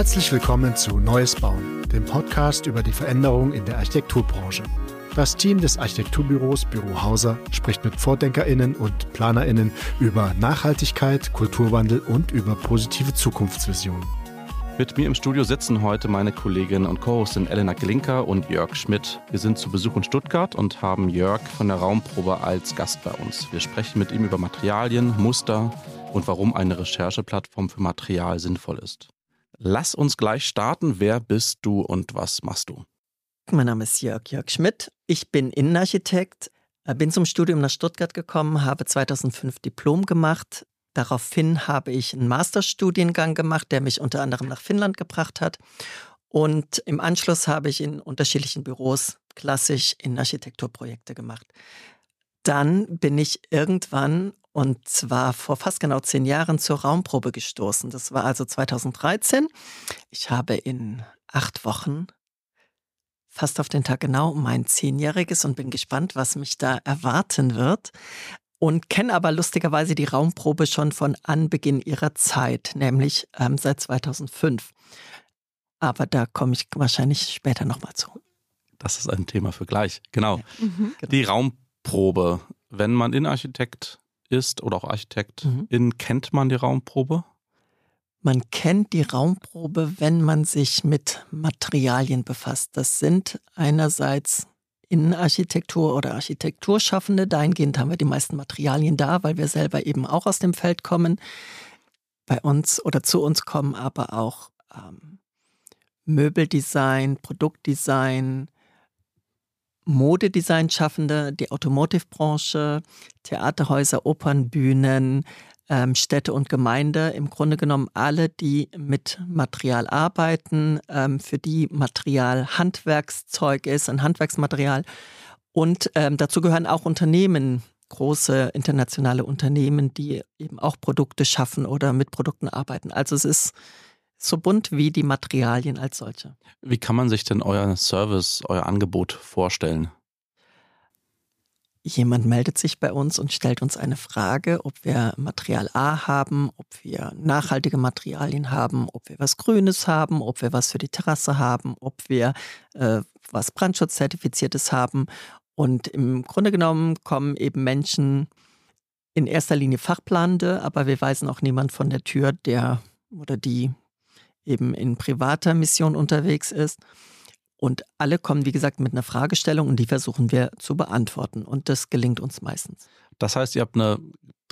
Herzlich willkommen zu Neues Bauen, dem Podcast über die Veränderung in der Architekturbranche. Das Team des Architekturbüros Büro Hauser spricht mit VordenkerInnen und PlanerInnen über Nachhaltigkeit, Kulturwandel und über positive Zukunftsvisionen. Mit mir im Studio sitzen heute meine Kollegin und Co-Hostin Elena Glinker und Jörg Schmidt. Wir sind zu Besuch in Stuttgart und haben Jörg von der Raumprobe als Gast bei uns. Wir sprechen mit ihm über Materialien, Muster und warum eine Rechercheplattform für Material sinnvoll ist. Lass uns gleich starten. Wer bist du und was machst du? Mein Name ist Jörg Jörg Schmidt. Ich bin Innenarchitekt, äh, bin zum Studium nach Stuttgart gekommen, habe 2005 Diplom gemacht. Daraufhin habe ich einen Masterstudiengang gemacht, der mich unter anderem nach Finnland gebracht hat. Und im Anschluss habe ich in unterschiedlichen Büros klassisch Innenarchitekturprojekte gemacht. Dann bin ich irgendwann und zwar vor fast genau zehn Jahren zur Raumprobe gestoßen. Das war also 2013. Ich habe in acht Wochen, fast auf den Tag genau, mein Zehnjähriges und bin gespannt, was mich da erwarten wird. Und kenne aber lustigerweise die Raumprobe schon von Anbeginn ihrer Zeit, nämlich ähm, seit 2005. Aber da komme ich wahrscheinlich später nochmal zu. Das ist ein Thema für gleich. Genau. Mhm. Die Raumprobe. Wenn man Innenarchitekt ist oder auch Architektin, mhm. kennt man die Raumprobe? Man kennt die Raumprobe, wenn man sich mit Materialien befasst. Das sind einerseits Innenarchitektur oder Architekturschaffende. Dahingehend haben wir die meisten Materialien da, weil wir selber eben auch aus dem Feld kommen. Bei uns oder zu uns kommen aber auch ähm, Möbeldesign, Produktdesign, Modedesign-Schaffende, die Automotive-Branche, Theaterhäuser, Opernbühnen, ähm, Städte und Gemeinde, im Grunde genommen alle, die mit Material arbeiten, ähm, für die Material Handwerkszeug ist, ein Handwerksmaterial. Und ähm, dazu gehören auch Unternehmen, große internationale Unternehmen, die eben auch Produkte schaffen oder mit Produkten arbeiten. Also es ist so bunt wie die Materialien als solche. Wie kann man sich denn euer Service, euer Angebot vorstellen? Jemand meldet sich bei uns und stellt uns eine Frage, ob wir Material A haben, ob wir nachhaltige Materialien haben, ob wir was Grünes haben, ob wir was für die Terrasse haben, ob wir äh, was Brandschutzzertifiziertes haben. Und im Grunde genommen kommen eben Menschen in erster Linie Fachplanende, aber wir weisen auch niemand von der Tür, der oder die eben in privater Mission unterwegs ist. Und alle kommen, wie gesagt, mit einer Fragestellung und die versuchen wir zu beantworten. Und das gelingt uns meistens. Das heißt, ihr habt eine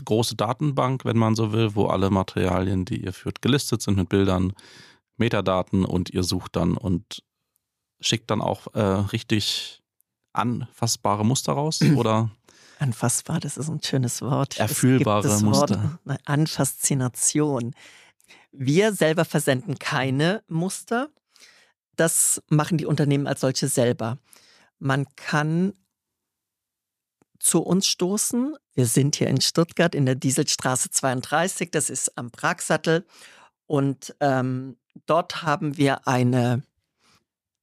große Datenbank, wenn man so will, wo alle Materialien, die ihr führt, gelistet sind mit Bildern, Metadaten und ihr sucht dann und schickt dann auch äh, richtig anfassbare Muster raus, oder? Anfassbar, das ist ein schönes Wort. Erfühlbare Muster. Wort, Anfaszination. Wir selber versenden keine Muster. Das machen die Unternehmen als solche selber. Man kann zu uns stoßen. Wir sind hier in Stuttgart in der Dieselstraße 32, das ist am Pragsattel. Und ähm, dort haben wir eine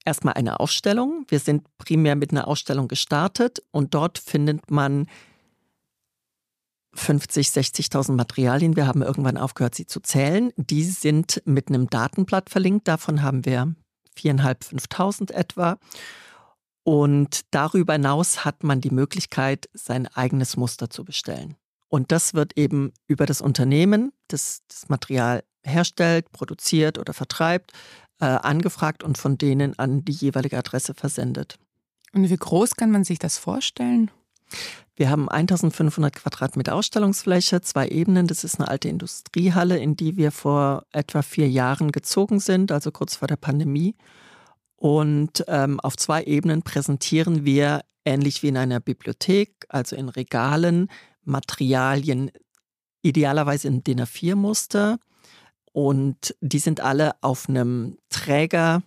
erstmal eine Ausstellung. Wir sind primär mit einer Ausstellung gestartet und dort findet man 50, 60.000 Materialien. Wir haben irgendwann aufgehört, sie zu zählen. Die sind mit einem Datenblatt verlinkt. Davon haben wir 4.500, 5.000 etwa. Und darüber hinaus hat man die Möglichkeit, sein eigenes Muster zu bestellen. Und das wird eben über das Unternehmen, das das Material herstellt, produziert oder vertreibt, äh, angefragt und von denen an die jeweilige Adresse versendet. Und wie groß kann man sich das vorstellen? Wir haben 1500 Quadratmeter Ausstellungsfläche, zwei Ebenen. Das ist eine alte Industriehalle, in die wir vor etwa vier Jahren gezogen sind, also kurz vor der Pandemie. Und ähm, auf zwei Ebenen präsentieren wir, ähnlich wie in einer Bibliothek, also in Regalen, Materialien, idealerweise in DIN A4-Muster. Und die sind alle auf einem Träger,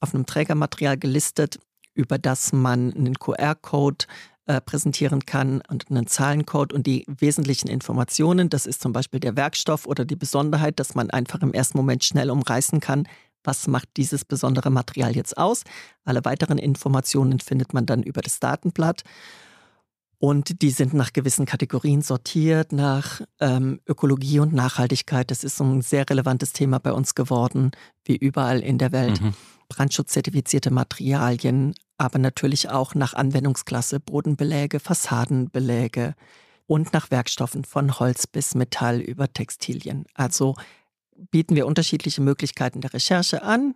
auf einem Trägermaterial gelistet, über das man einen QR-Code äh, präsentieren kann und einen Zahlencode und die wesentlichen Informationen. Das ist zum Beispiel der Werkstoff oder die Besonderheit, dass man einfach im ersten Moment schnell umreißen kann, was macht dieses besondere Material jetzt aus. Alle weiteren Informationen findet man dann über das Datenblatt. Und die sind nach gewissen Kategorien sortiert, nach ähm, Ökologie und Nachhaltigkeit. Das ist ein sehr relevantes Thema bei uns geworden, wie überall in der Welt. Mhm. Brandschutzzertifizierte Materialien, aber natürlich auch nach Anwendungsklasse, Bodenbeläge, Fassadenbeläge und nach Werkstoffen von Holz bis Metall über Textilien. Also bieten wir unterschiedliche Möglichkeiten der Recherche an.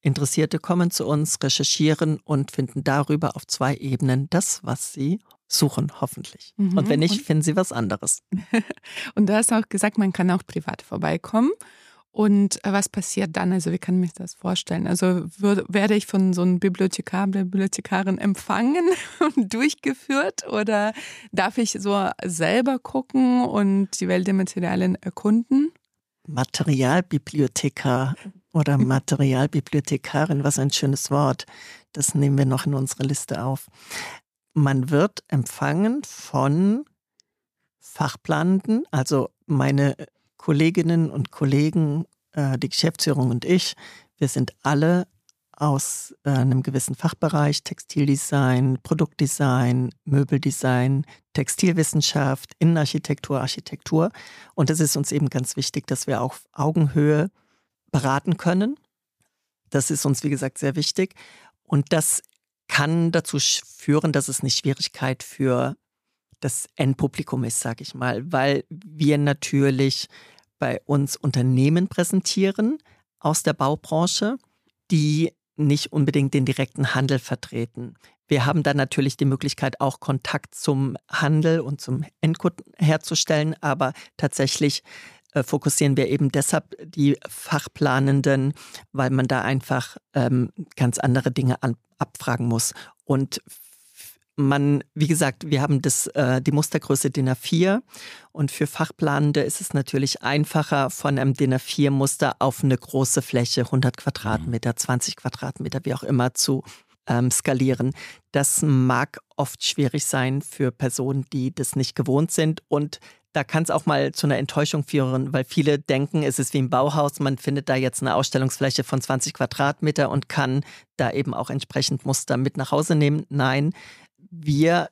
Interessierte kommen zu uns, recherchieren und finden darüber auf zwei Ebenen das, was sie suchen, hoffentlich. Mhm. Und wenn nicht, finden sie was anderes. und du hast auch gesagt, man kann auch privat vorbeikommen. Und äh, was passiert dann? Also wie kann ich mir das vorstellen? Also würde, werde ich von so einem Bibliothekar, Bibliothekarin empfangen und durchgeführt oder darf ich so selber gucken und die Welt der Materialien erkunden? Materialbibliothekar oder Materialbibliothekarin, was ein schönes Wort. Das nehmen wir noch in unsere Liste auf. Man wird empfangen von Fachplanenden, also meine Kolleginnen und Kollegen, äh, die Geschäftsführung und ich. Wir sind alle aus äh, einem gewissen Fachbereich, Textildesign, Produktdesign, Möbeldesign, Textilwissenschaft, Innenarchitektur, Architektur. Und es ist uns eben ganz wichtig, dass wir auf Augenhöhe beraten können. Das ist uns, wie gesagt, sehr wichtig. Und das kann dazu führen, dass es eine Schwierigkeit für das Endpublikum ist, sage ich mal, weil wir natürlich bei uns Unternehmen präsentieren aus der Baubranche, die nicht unbedingt den direkten Handel vertreten. Wir haben dann natürlich die Möglichkeit, auch Kontakt zum Handel und zum Endkunden herzustellen, aber tatsächlich äh, fokussieren wir eben deshalb die Fachplanenden, weil man da einfach ähm, ganz andere Dinge an, abfragen muss. Und man, wie gesagt, wir haben das, äh, die Mustergröße DIN A4 und für Fachplanende ist es natürlich einfacher, von einem DIN A4-Muster auf eine große Fläche, 100 Quadratmeter, 20 Quadratmeter, wie auch immer, zu ähm, skalieren. Das mag oft schwierig sein für Personen, die das nicht gewohnt sind und da kann es auch mal zu einer Enttäuschung führen, weil viele denken, es ist wie im Bauhaus, man findet da jetzt eine Ausstellungsfläche von 20 Quadratmeter und kann da eben auch entsprechend Muster mit nach Hause nehmen. Nein, wir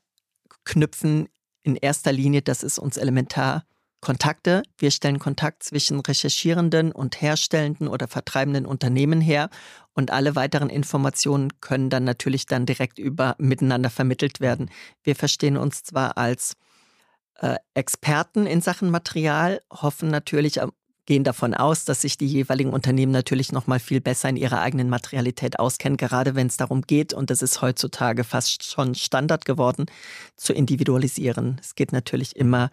knüpfen in erster Linie, das ist uns elementar, Kontakte. Wir stellen Kontakt zwischen recherchierenden und herstellenden oder vertreibenden Unternehmen her und alle weiteren Informationen können dann natürlich dann direkt über miteinander vermittelt werden. Wir verstehen uns zwar als Experten in Sachen Material, hoffen natürlich, gehen davon aus, dass sich die jeweiligen Unternehmen natürlich noch mal viel besser in ihrer eigenen Materialität auskennen, gerade wenn es darum geht, und das ist heutzutage fast schon Standard geworden, zu individualisieren. Es geht natürlich immer,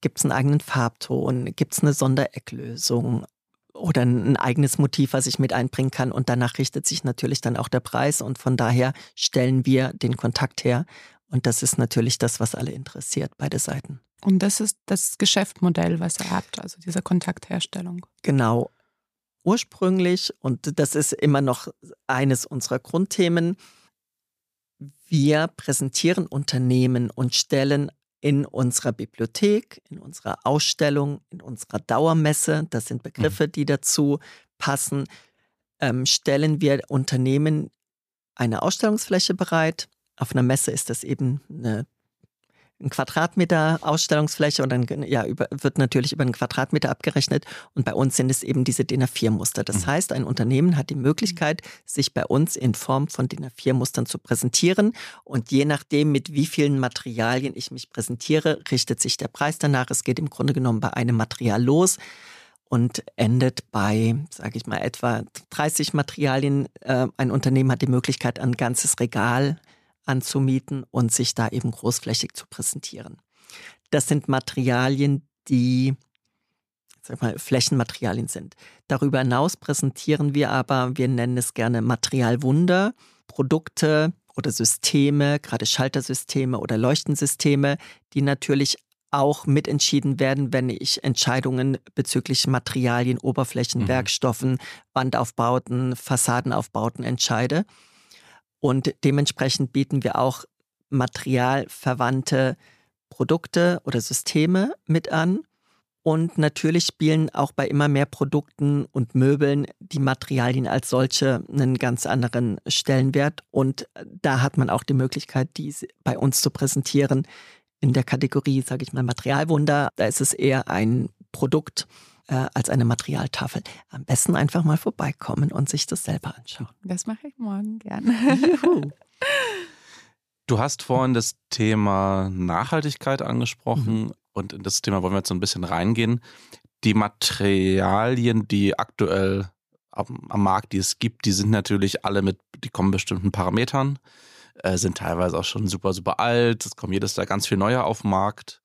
gibt es einen eigenen Farbton, gibt es eine Sonderecklösung oder ein eigenes Motiv, was ich mit einbringen kann und danach richtet sich natürlich dann auch der Preis und von daher stellen wir den Kontakt her und das ist natürlich das, was alle interessiert, beide Seiten. Und das ist das Geschäftsmodell, was ihr habt, also diese Kontaktherstellung. Genau. Ursprünglich, und das ist immer noch eines unserer Grundthemen, wir präsentieren Unternehmen und stellen in unserer Bibliothek, in unserer Ausstellung, in unserer Dauermesse, das sind Begriffe, die dazu passen, ähm, stellen wir Unternehmen eine Ausstellungsfläche bereit. Auf einer Messe ist das eben eine ein Quadratmeter Ausstellungsfläche und dann ja, über, wird natürlich über einen Quadratmeter abgerechnet. Und bei uns sind es eben diese DIN A4-Muster. Das mhm. heißt, ein Unternehmen hat die Möglichkeit, sich bei uns in Form von DIN A4-Mustern zu präsentieren. Und je nachdem, mit wie vielen Materialien ich mich präsentiere, richtet sich der Preis danach. Es geht im Grunde genommen bei einem Material los und endet bei, sage ich mal, etwa 30 Materialien. Äh, ein Unternehmen hat die Möglichkeit, ein ganzes Regal anzumieten und sich da eben großflächig zu präsentieren. Das sind Materialien, die sag mal, Flächenmaterialien sind. Darüber hinaus präsentieren wir aber, wir nennen es gerne Materialwunder, Produkte oder Systeme, gerade Schaltersysteme oder Leuchtensysteme, die natürlich auch mitentschieden werden, wenn ich Entscheidungen bezüglich Materialien, Oberflächen, mhm. Werkstoffen, Wandaufbauten, Fassadenaufbauten entscheide. Und dementsprechend bieten wir auch materialverwandte Produkte oder Systeme mit an. Und natürlich spielen auch bei immer mehr Produkten und Möbeln die Materialien als solche einen ganz anderen Stellenwert. Und da hat man auch die Möglichkeit, dies bei uns zu präsentieren. In der Kategorie, sage ich mal, Materialwunder, da ist es eher ein Produkt äh, als eine Materialtafel. Am besten einfach mal vorbeikommen und sich das selber anschauen. Das mache ich morgen gerne. Du hast vorhin das Thema Nachhaltigkeit angesprochen. Mhm und in das Thema wollen wir jetzt so ein bisschen reingehen. Die Materialien, die aktuell am, am Markt, die es gibt, die sind natürlich alle mit, die kommen bestimmten Parametern, äh, sind teilweise auch schon super, super alt. Es kommt jedes Jahr ganz viel neuer auf den Markt.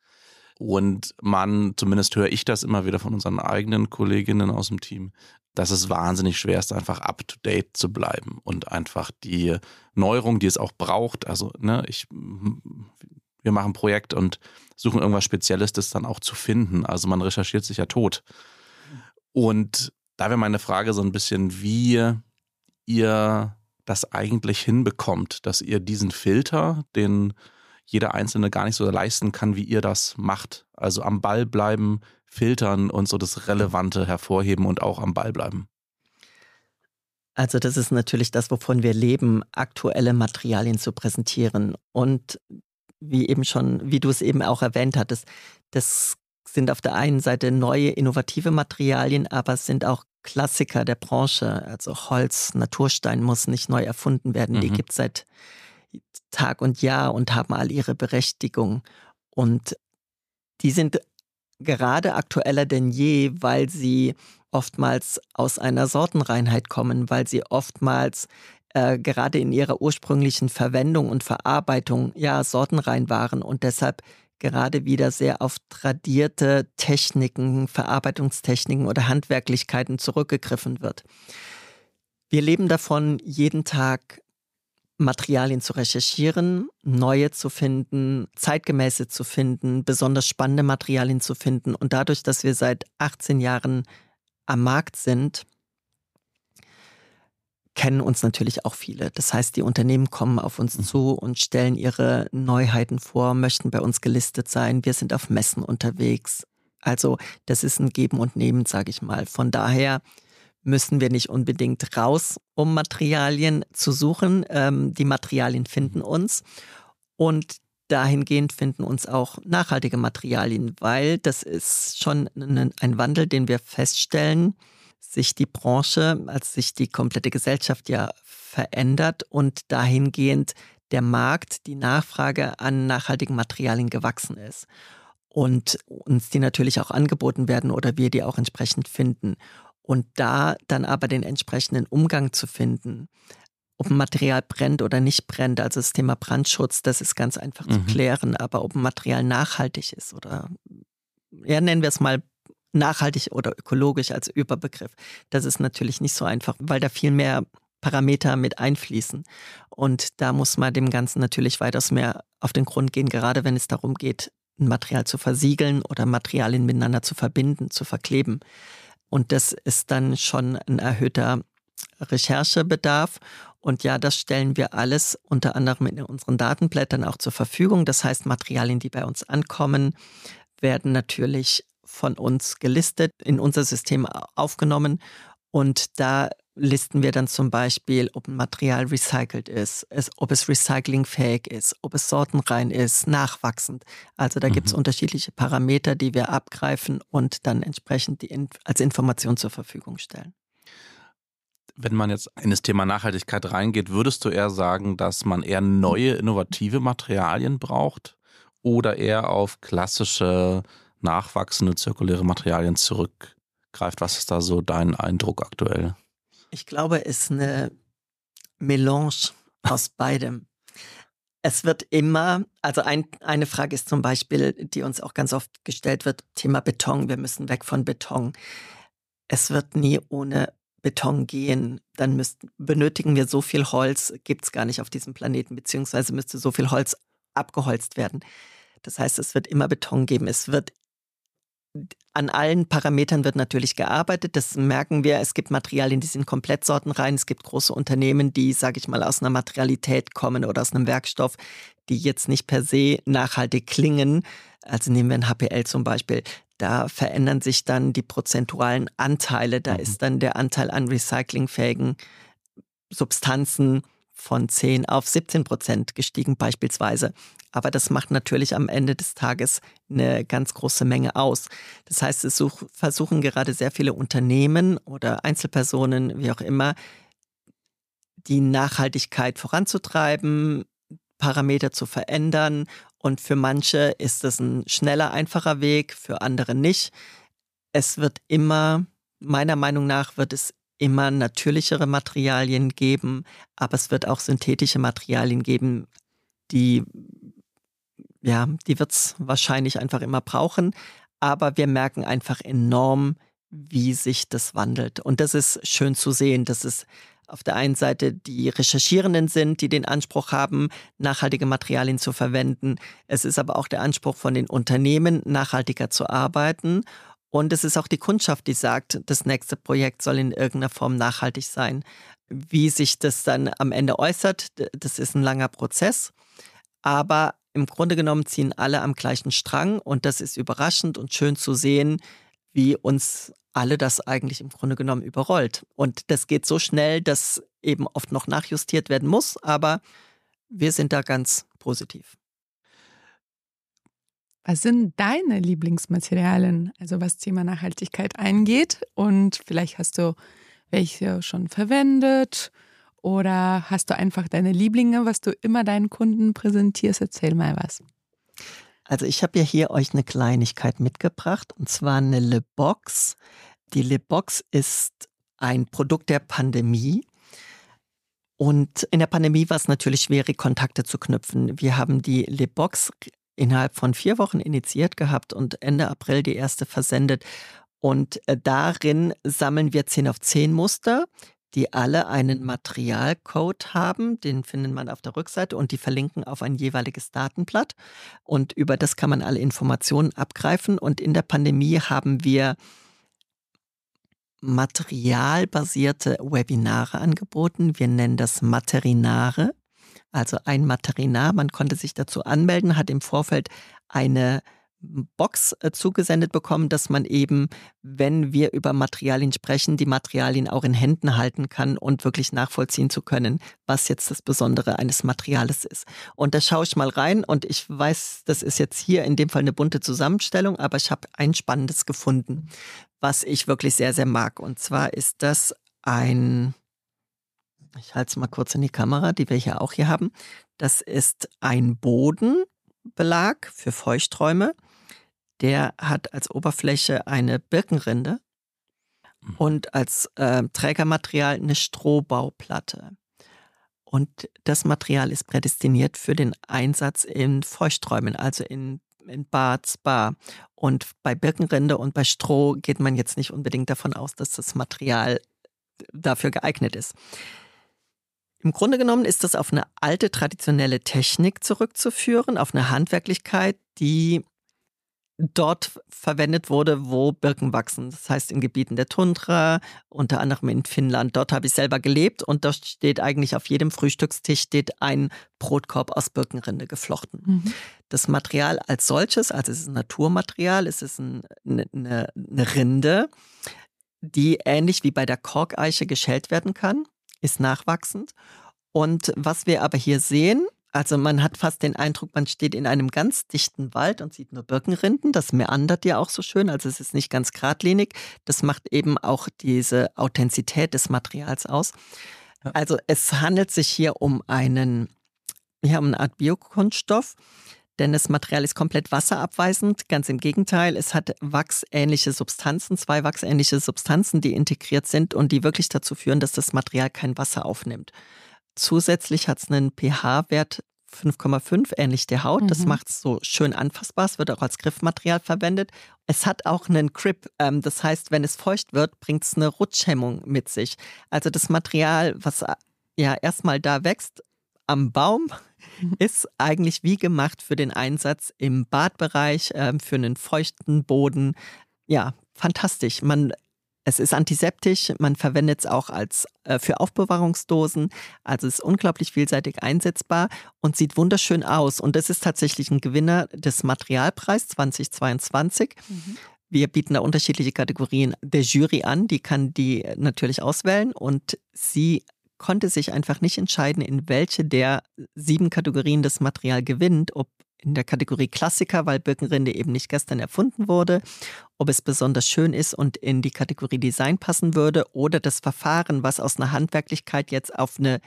Und man, zumindest höre ich das immer wieder von unseren eigenen Kolleginnen aus dem Team, dass es wahnsinnig schwer ist, einfach up to date zu bleiben und einfach die Neuerung, die es auch braucht. Also, ne, ich, wir machen ein Projekt und suchen irgendwas Spezielles, das dann auch zu finden. Also man recherchiert sich ja tot. Und da wäre meine Frage so ein bisschen, wie ihr das eigentlich hinbekommt, dass ihr diesen Filter, den jeder Einzelne gar nicht so leisten kann, wie ihr das macht. Also am Ball bleiben, filtern und so das Relevante hervorheben und auch am Ball bleiben. Also das ist natürlich das, wovon wir leben, aktuelle Materialien zu präsentieren. Und wie eben schon, wie du es eben auch erwähnt hattest, das sind auf der einen Seite neue, innovative Materialien, aber es sind auch Klassiker der Branche. Also Holz, Naturstein muss nicht neu erfunden werden. Mhm. Die gibt es seit Tag und Jahr und haben all ihre Berechtigung. Und die sind gerade aktueller denn je, weil sie oftmals aus einer Sortenreinheit kommen, weil sie oftmals äh, gerade in ihrer ursprünglichen Verwendung und Verarbeitung ja sortenrein waren und deshalb gerade wieder sehr auf tradierte Techniken, Verarbeitungstechniken oder Handwerklichkeiten zurückgegriffen wird. Wir leben davon, jeden Tag Materialien zu recherchieren, neue zu finden, zeitgemäße zu finden, besonders spannende Materialien zu finden. Und dadurch, dass wir seit 18 Jahren am Markt sind, kennen uns natürlich auch viele. Das heißt, die Unternehmen kommen auf uns mhm. zu und stellen ihre Neuheiten vor, möchten bei uns gelistet sein. Wir sind auf Messen unterwegs. Also das ist ein Geben und Nehmen, sage ich mal. Von daher müssen wir nicht unbedingt raus, um Materialien zu suchen. Ähm, die Materialien finden uns. Und dahingehend finden uns auch nachhaltige Materialien, weil das ist schon ein Wandel, den wir feststellen sich die Branche, als sich die komplette Gesellschaft ja verändert und dahingehend der Markt, die Nachfrage an nachhaltigen Materialien gewachsen ist. Und uns die natürlich auch angeboten werden oder wir die auch entsprechend finden. Und da dann aber den entsprechenden Umgang zu finden, ob ein Material brennt oder nicht brennt, also das Thema Brandschutz, das ist ganz einfach mhm. zu klären, aber ob ein Material nachhaltig ist oder ja, nennen wir es mal nachhaltig oder ökologisch als Überbegriff. Das ist natürlich nicht so einfach, weil da viel mehr Parameter mit einfließen. Und da muss man dem Ganzen natürlich weitaus mehr auf den Grund gehen, gerade wenn es darum geht, ein Material zu versiegeln oder Materialien miteinander zu verbinden, zu verkleben. Und das ist dann schon ein erhöhter Recherchebedarf. Und ja, das stellen wir alles unter anderem in unseren Datenblättern auch zur Verfügung. Das heißt, Materialien, die bei uns ankommen, werden natürlich von uns gelistet, in unser System aufgenommen und da listen wir dann zum Beispiel, ob ein Material recycelt ist, es, ob es recyclingfähig ist, ob es sortenrein ist, nachwachsend. Also da mhm. gibt es unterschiedliche Parameter, die wir abgreifen und dann entsprechend die, als Information zur Verfügung stellen. Wenn man jetzt in das Thema Nachhaltigkeit reingeht, würdest du eher sagen, dass man eher neue, innovative Materialien braucht oder eher auf klassische nachwachsende zirkuläre Materialien zurückgreift. Was ist da so dein Eindruck aktuell? Ich glaube, es ist eine Melange aus beidem. Es wird immer, also ein, eine Frage ist zum Beispiel, die uns auch ganz oft gestellt wird, Thema Beton. Wir müssen weg von Beton. Es wird nie ohne Beton gehen. Dann müssten, benötigen wir so viel Holz, gibt es gar nicht auf diesem Planeten, beziehungsweise müsste so viel Holz abgeholzt werden. Das heißt, es wird immer Beton geben. Es wird an allen Parametern wird natürlich gearbeitet. Das merken wir. Es gibt Materialien, die sind komplett sortenrein. Es gibt große Unternehmen, die, sage ich mal, aus einer Materialität kommen oder aus einem Werkstoff, die jetzt nicht per se nachhaltig klingen. Also nehmen wir ein HPL zum Beispiel. da verändern sich dann die prozentualen Anteile. Da mhm. ist dann der Anteil an recyclingfähigen Substanzen von 10 auf 17 Prozent gestiegen beispielsweise. Aber das macht natürlich am Ende des Tages eine ganz große Menge aus. Das heißt, es such, versuchen gerade sehr viele Unternehmen oder Einzelpersonen, wie auch immer, die Nachhaltigkeit voranzutreiben, Parameter zu verändern. Und für manche ist es ein schneller, einfacher Weg, für andere nicht. Es wird immer, meiner Meinung nach, wird es immer natürlichere Materialien geben, aber es wird auch synthetische Materialien geben, die, ja, die wird es wahrscheinlich einfach immer brauchen. Aber wir merken einfach enorm, wie sich das wandelt. Und das ist schön zu sehen, dass es auf der einen Seite die Recherchierenden sind, die den Anspruch haben, nachhaltige Materialien zu verwenden. Es ist aber auch der Anspruch von den Unternehmen, nachhaltiger zu arbeiten. Und es ist auch die Kundschaft, die sagt, das nächste Projekt soll in irgendeiner Form nachhaltig sein. Wie sich das dann am Ende äußert, das ist ein langer Prozess. Aber im Grunde genommen ziehen alle am gleichen Strang und das ist überraschend und schön zu sehen, wie uns alle das eigentlich im Grunde genommen überrollt. Und das geht so schnell, dass eben oft noch nachjustiert werden muss, aber wir sind da ganz positiv. Was sind deine Lieblingsmaterialien, also was Thema Nachhaltigkeit eingeht? Und vielleicht hast du welche schon verwendet oder hast du einfach deine Lieblinge, was du immer deinen Kunden präsentierst? Erzähl mal was. Also ich habe ja hier euch eine Kleinigkeit mitgebracht und zwar eine Le Box. Die Le Box ist ein Produkt der Pandemie. Und in der Pandemie war es natürlich schwer, Kontakte zu knüpfen. Wir haben die Le Box innerhalb von vier Wochen initiiert gehabt und Ende April die erste versendet. Und äh, darin sammeln wir 10 auf 10 Muster, die alle einen Materialcode haben, den findet man auf der Rückseite und die verlinken auf ein jeweiliges Datenblatt. Und über das kann man alle Informationen abgreifen. Und in der Pandemie haben wir materialbasierte Webinare angeboten. Wir nennen das Materinare. Also ein Materinar. Man konnte sich dazu anmelden, hat im Vorfeld eine Box äh, zugesendet bekommen, dass man eben, wenn wir über Materialien sprechen, die Materialien auch in Händen halten kann und wirklich nachvollziehen zu können, was jetzt das Besondere eines Materials ist. Und da schaue ich mal rein und ich weiß, das ist jetzt hier in dem Fall eine bunte Zusammenstellung, aber ich habe ein spannendes gefunden, was ich wirklich sehr, sehr mag. Und zwar ist das ein, ich halte es mal kurz in die Kamera, die wir hier auch hier haben. Das ist ein Bodenbelag für Feuchträume der hat als Oberfläche eine Birkenrinde mhm. und als äh, Trägermaterial eine Strohbauplatte. Und das Material ist prädestiniert für den Einsatz in Feuchträumen, also in, in Bad, Spa. Und bei Birkenrinde und bei Stroh geht man jetzt nicht unbedingt davon aus, dass das Material dafür geeignet ist. Im Grunde genommen ist das auf eine alte traditionelle Technik zurückzuführen, auf eine Handwerklichkeit, die dort verwendet wurde, wo Birken wachsen. Das heißt in Gebieten der Tundra, unter anderem in Finnland. Dort habe ich selber gelebt und dort steht eigentlich auf jedem Frühstückstisch steht ein Brotkorb aus Birkenrinde geflochten. Mhm. Das Material als solches, also es ist ein Naturmaterial, es ist ein, eine, eine Rinde, die ähnlich wie bei der Korkeiche geschält werden kann, ist nachwachsend. Und was wir aber hier sehen, also man hat fast den Eindruck, man steht in einem ganz dichten Wald und sieht nur Birkenrinden. Das meandert ja auch so schön, also es ist nicht ganz geradlinig. Das macht eben auch diese Authentizität des Materials aus. Also es handelt sich hier um einen, ja, um eine Art Biokunststoff, denn das Material ist komplett wasserabweisend. Ganz im Gegenteil, es hat wachsähnliche Substanzen, zwei wachsähnliche Substanzen, die integriert sind und die wirklich dazu führen, dass das Material kein Wasser aufnimmt. Zusätzlich hat es einen pH-Wert 5,5, ähnlich der Haut. Mhm. Das macht es so schön anfassbar. Es wird auch als Griffmaterial verwendet. Es hat auch einen Grip. Ähm, das heißt, wenn es feucht wird, bringt es eine Rutschhemmung mit sich. Also das Material, was äh, ja erstmal da wächst am Baum, ist eigentlich wie gemacht für den Einsatz im Badbereich, ähm, für einen feuchten Boden. Ja, fantastisch. Man es ist antiseptisch, man verwendet es auch als äh, für Aufbewahrungsdosen, also ist unglaublich vielseitig einsetzbar und sieht wunderschön aus. Und das ist tatsächlich ein Gewinner des Materialpreis 2022. Mhm. wir bieten da unterschiedliche Kategorien der Jury an, die kann die natürlich auswählen und sie konnte sich einfach nicht entscheiden, in welche der sieben Kategorien das Material gewinnt, ob in der Kategorie Klassiker, weil Birkenrinde eben nicht gestern erfunden wurde, ob es besonders schön ist und in die Kategorie Design passen würde oder das Verfahren, was aus einer Handwerklichkeit jetzt auf eine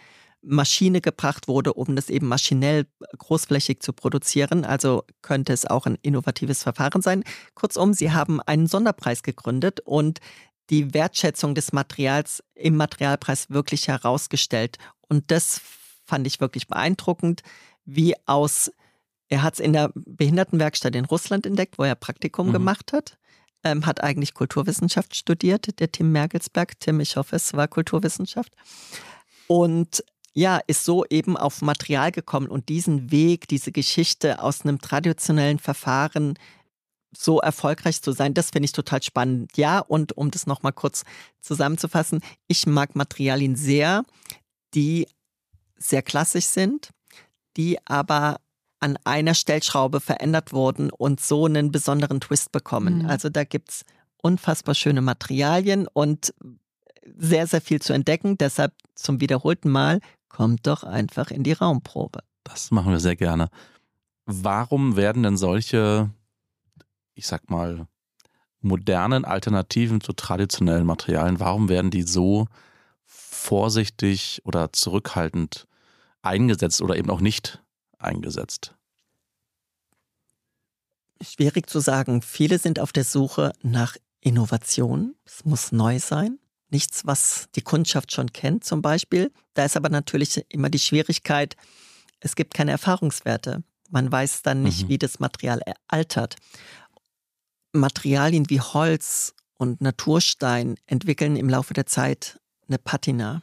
Maschine gebracht wurde, um das eben maschinell großflächig zu produzieren. Also könnte es auch ein innovatives Verfahren sein. Kurzum, sie haben einen Sonderpreis gegründet und die Wertschätzung des Materials im Materialpreis wirklich herausgestellt. Und das fand ich wirklich beeindruckend, wie aus, er hat es in der Behindertenwerkstatt in Russland entdeckt, wo er Praktikum mhm. gemacht hat. Ähm, hat eigentlich Kulturwissenschaft studiert, der Tim Mergelsberg. Tim, ich hoffe, es war Kulturwissenschaft. Und ja, ist so eben auf Material gekommen und diesen Weg, diese Geschichte aus einem traditionellen Verfahren so erfolgreich zu sein, das finde ich total spannend. Ja, und um das nochmal kurz zusammenzufassen, ich mag Materialien sehr, die sehr klassisch sind, die aber an einer Stellschraube verändert wurden und so einen besonderen Twist bekommen. Mhm. Also da gibt es unfassbar schöne Materialien und sehr, sehr viel zu entdecken. Deshalb zum wiederholten Mal kommt doch einfach in die Raumprobe. Das machen wir sehr gerne. Warum werden denn solche, ich sag mal, modernen Alternativen zu traditionellen Materialien, warum werden die so vorsichtig oder zurückhaltend eingesetzt oder eben auch nicht eingesetzt? Schwierig zu sagen. Viele sind auf der Suche nach Innovation. Es muss neu sein nichts, was die Kundschaft schon kennt zum Beispiel. Da ist aber natürlich immer die Schwierigkeit, es gibt keine Erfahrungswerte. Man weiß dann nicht, mhm. wie das Material altert. Materialien wie Holz und Naturstein entwickeln im Laufe der Zeit eine Patina.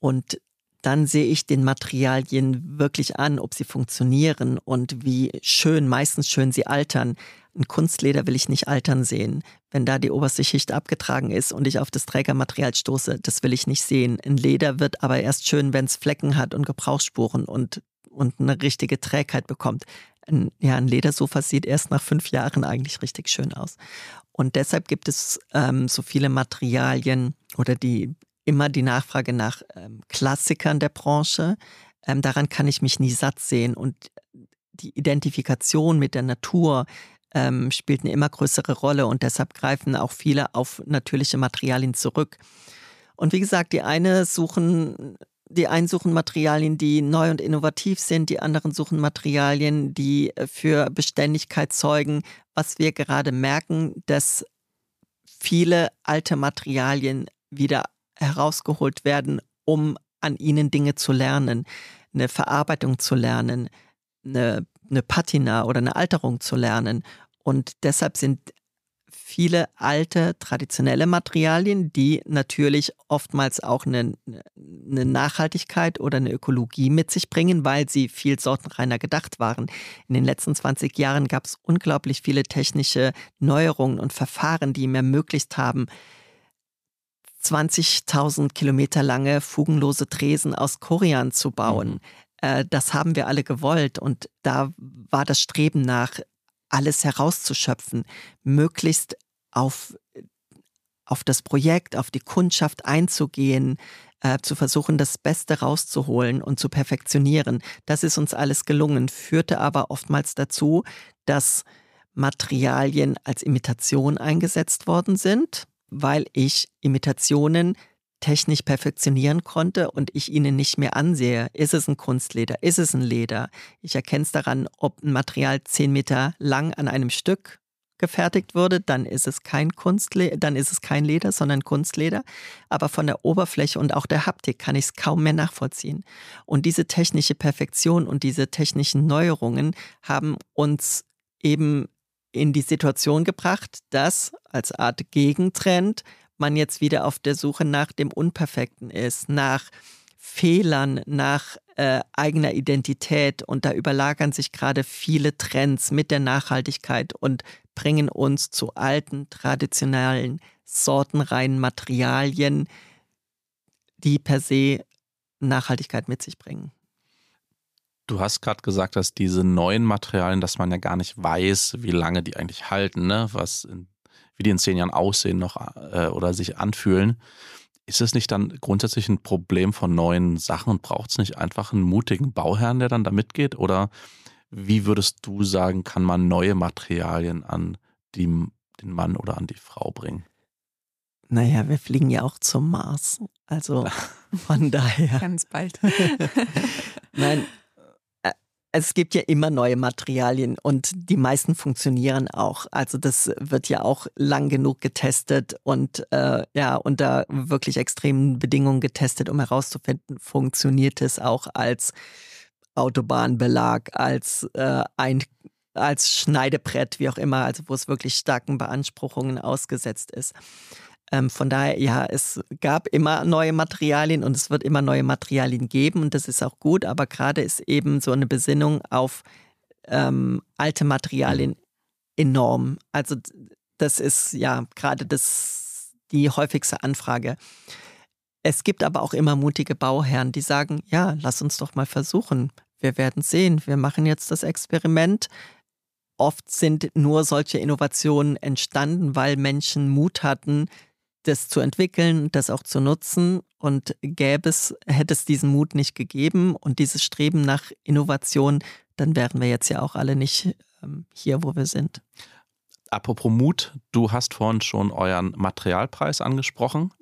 Und dann sehe ich den Materialien wirklich an, ob sie funktionieren und wie schön, meistens schön sie altern. Ein Kunstleder will ich nicht altern sehen. Wenn da die oberste Schicht abgetragen ist und ich auf das Trägermaterial stoße, das will ich nicht sehen. Ein Leder wird aber erst schön, wenn es Flecken hat und Gebrauchsspuren und, und eine richtige Trägheit bekommt. Ein, ja, ein Ledersofa sieht erst nach fünf Jahren eigentlich richtig schön aus. Und deshalb gibt es ähm, so viele Materialien oder die immer die Nachfrage nach ähm, Klassikern der Branche. Ähm, daran kann ich mich nie satt sehen. Und die Identifikation mit der Natur ähm, spielt eine immer größere Rolle und deshalb greifen auch viele auf natürliche Materialien zurück. Und wie gesagt, die eine suchen, die einen suchen Materialien, die neu und innovativ sind, die anderen suchen Materialien, die äh, für Beständigkeit zeugen. Was wir gerade merken, dass viele alte Materialien wieder herausgeholt werden, um an ihnen Dinge zu lernen, eine Verarbeitung zu lernen, eine, eine Patina oder eine Alterung zu lernen. Und deshalb sind viele alte, traditionelle Materialien, die natürlich oftmals auch eine, eine, Nachhaltigkeit oder eine Ökologie mit sich bringen, weil sie viel sortenreiner gedacht waren. In den letzten 20 Jahren gab es unglaublich viele technische Neuerungen und Verfahren, die ihm ermöglicht haben, 20.000 Kilometer lange fugenlose Tresen aus Korean zu bauen. Mhm. Äh, das haben wir alle gewollt und da war das Streben nach, alles herauszuschöpfen, möglichst auf, auf das Projekt, auf die Kundschaft einzugehen, äh, zu versuchen, das Beste rauszuholen und zu perfektionieren. Das ist uns alles gelungen, führte aber oftmals dazu, dass Materialien als Imitation eingesetzt worden sind weil ich Imitationen technisch perfektionieren konnte und ich ihnen nicht mehr ansehe. Ist es ein Kunstleder? Ist es ein Leder? Ich erkenne es daran, ob ein Material zehn Meter lang an einem Stück gefertigt wurde, dann ist es kein Kunstleder, dann ist es kein Leder, sondern Kunstleder. Aber von der Oberfläche und auch der Haptik kann ich es kaum mehr nachvollziehen. Und diese technische Perfektion und diese technischen Neuerungen haben uns eben in die Situation gebracht, dass als Art Gegentrend man jetzt wieder auf der Suche nach dem Unperfekten ist, nach Fehlern, nach äh, eigener Identität. Und da überlagern sich gerade viele Trends mit der Nachhaltigkeit und bringen uns zu alten, traditionellen, sortenreinen Materialien, die per se Nachhaltigkeit mit sich bringen. Du hast gerade gesagt, dass diese neuen Materialien, dass man ja gar nicht weiß, wie lange die eigentlich halten, ne? Was in wie die in zehn Jahren aussehen noch äh, oder sich anfühlen. Ist es nicht dann grundsätzlich ein Problem von neuen Sachen und braucht es nicht einfach einen mutigen Bauherrn, der dann da mitgeht? Oder wie würdest du sagen, kann man neue Materialien an die, den Mann oder an die Frau bringen? Naja, wir fliegen ja auch zum Mars. Also von daher. Ganz bald. Nein, es gibt ja immer neue Materialien und die meisten funktionieren auch. Also das wird ja auch lang genug getestet und äh, ja unter wirklich extremen Bedingungen getestet, um herauszufinden, funktioniert es auch als Autobahnbelag, als äh, ein als Schneidebrett, wie auch immer, also wo es wirklich starken Beanspruchungen ausgesetzt ist. Ähm, von daher, ja, es gab immer neue Materialien und es wird immer neue Materialien geben und das ist auch gut, aber gerade ist eben so eine Besinnung auf ähm, alte Materialien enorm. Also das ist ja gerade das die häufigste Anfrage. Es gibt aber auch immer mutige Bauherren, die sagen, ja, lass uns doch mal versuchen. Wir werden sehen. Wir machen jetzt das Experiment. Oft sind nur solche Innovationen entstanden, weil Menschen Mut hatten, das zu entwickeln, das auch zu nutzen. Und gäbe es, hätte es diesen Mut nicht gegeben und dieses Streben nach Innovation, dann wären wir jetzt ja auch alle nicht ähm, hier, wo wir sind. Apropos Mut, du hast vorhin schon euren Materialpreis angesprochen.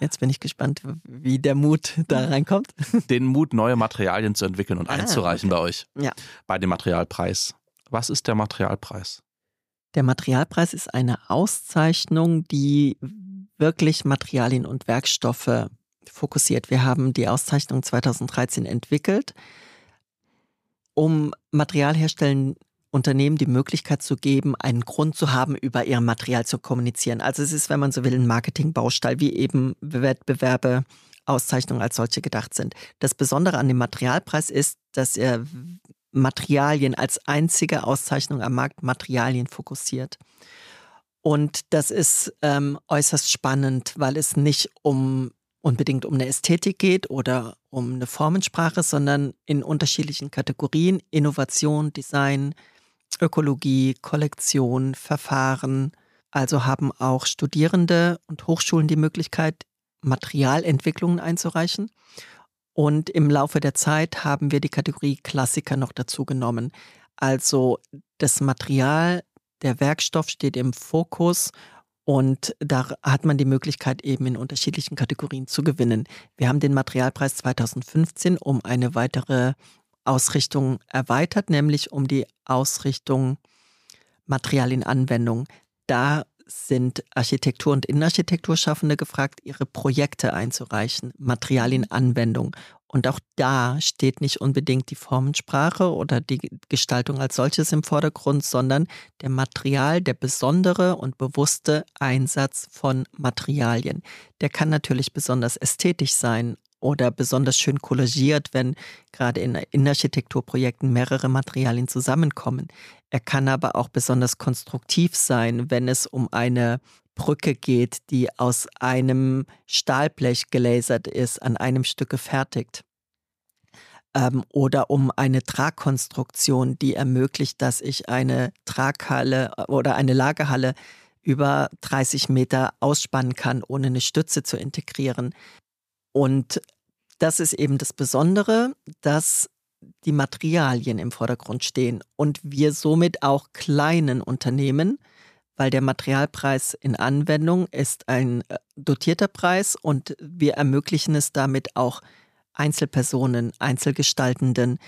Jetzt bin ich gespannt, wie der Mut da reinkommt. Den Mut, neue Materialien zu entwickeln und ah, einzureichen okay. bei euch. Ja. Bei dem Materialpreis. Was ist der Materialpreis? Der Materialpreis ist eine Auszeichnung, die wirklich Materialien und Werkstoffe fokussiert. Wir haben die Auszeichnung 2013 entwickelt, um Materialherstellenden Unternehmen die Möglichkeit zu geben, einen Grund zu haben, über ihr Material zu kommunizieren. Also es ist, wenn man so will, ein Marketingbaustein, wie eben Wettbewerbe, Auszeichnungen als solche gedacht sind. Das Besondere an dem Materialpreis ist, dass er Materialien als einzige Auszeichnung am Markt Materialien fokussiert. Und das ist ähm, äußerst spannend, weil es nicht um unbedingt um eine Ästhetik geht oder um eine Formensprache, sondern in unterschiedlichen Kategorien Innovation, Design, Ökologie, Kollektion, Verfahren. Also haben auch Studierende und Hochschulen die Möglichkeit, Materialentwicklungen einzureichen. Und im Laufe der Zeit haben wir die Kategorie Klassiker noch dazu genommen. Also das Material der Werkstoff steht im Fokus und da hat man die Möglichkeit, eben in unterschiedlichen Kategorien zu gewinnen. Wir haben den Materialpreis 2015 um eine weitere Ausrichtung erweitert, nämlich um die Ausrichtung Materialienanwendung. Da sind Architektur- und Innenarchitekturschaffende gefragt, ihre Projekte einzureichen, Materialienanwendung. Und auch da steht nicht unbedingt die Formensprache oder die Gestaltung als solches im Vordergrund, sondern der Material, der besondere und bewusste Einsatz von Materialien. Der kann natürlich besonders ästhetisch sein oder besonders schön kollagiert, wenn gerade in Innenarchitekturprojekten mehrere Materialien zusammenkommen. Er kann aber auch besonders konstruktiv sein, wenn es um eine Brücke geht, die aus einem Stahlblech gelasert ist, an einem Stück gefertigt. Ähm, oder um eine Tragkonstruktion, die ermöglicht, dass ich eine Traghalle äh, oder eine Lagerhalle über 30 Meter ausspannen kann, ohne eine Stütze zu integrieren. Und das ist eben das Besondere, dass die Materialien im Vordergrund stehen und wir somit auch kleinen Unternehmen weil der Materialpreis in Anwendung ist ein äh, dotierter Preis und wir ermöglichen es damit auch Einzelpersonen, Einzelgestaltenden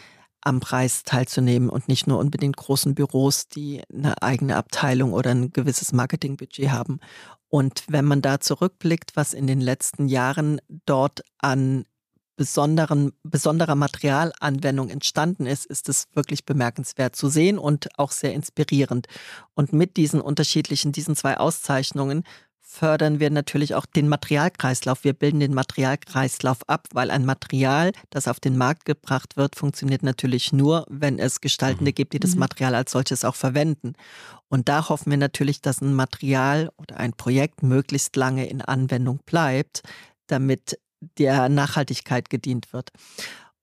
am Preis teilzunehmen und nicht nur unbedingt großen Büros, die eine eigene Abteilung oder ein gewisses Marketingbudget haben. Und wenn man da zurückblickt, was in den letzten Jahren dort an besonderen, besonderer Materialanwendung entstanden ist, ist es wirklich bemerkenswert zu sehen und auch sehr inspirierend. Und mit diesen unterschiedlichen, diesen zwei Auszeichnungen fördern wir natürlich auch den Materialkreislauf. Wir bilden den Materialkreislauf ab, weil ein Material, das auf den Markt gebracht wird, funktioniert natürlich nur, wenn es Gestaltende mhm. gibt, die das mhm. Material als solches auch verwenden. Und da hoffen wir natürlich, dass ein Material oder ein Projekt möglichst lange in Anwendung bleibt, damit der Nachhaltigkeit gedient wird.